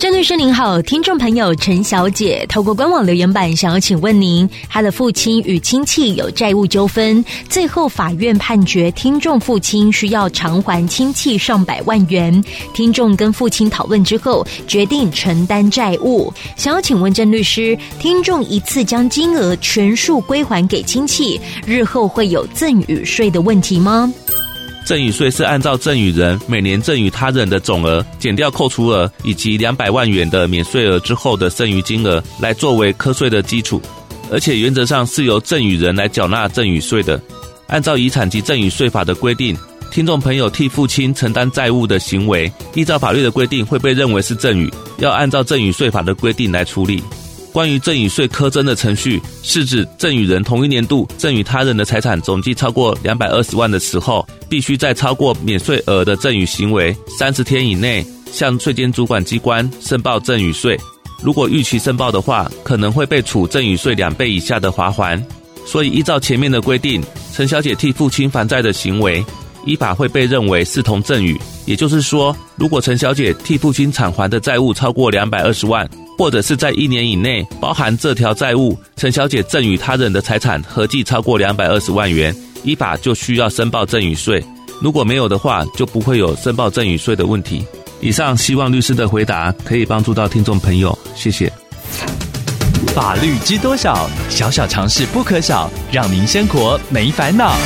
郑律师您好，听众朋友陈小姐透过官网留言板想要请问您，她的父亲与亲戚有债务纠纷，最后法院判决听众父亲需要偿还亲戚上百万元。听众跟父亲讨论之后，决定承担债务。想要请问郑律师，听众一次将金额全数归还给亲戚，日后会有赠与税的问题吗？赠与税是按照赠与人每年赠与他人的总额减掉扣除额以及两百万元的免税额之后的剩余金额来作为课税的基础，而且原则上是由赠与人来缴纳赠与税的。按照遗产及赠与税法的规定，听众朋友替父亲承担债务的行为，依照法律的规定会被认为是赠与，要按照赠与税法的规定来处理。关于赠与税苛征的程序，是指赠与人同一年度赠与他人的财产总计超过两百二十万的时候，必须在超过免税额的赠与行为三十天以内，向税监主管机关申报赠与税。如果逾期申报的话，可能会被处赠与税两倍以下的罚锾。所以，依照前面的规定，陈小姐替父亲还债的行为，依法会被认为视同赠与。也就是说，如果陈小姐替父亲偿还的债务超过两百二十万，或者是在一年以内，包含这条债务，陈小姐赠与他人的财产合计超过两百二十万元，依法就需要申报赠与税。如果没有的话，就不会有申报赠与税的问题。以上希望律师的回答可以帮助到听众朋友，谢谢。法律知多少？小小常识不可少，让您生活没烦恼。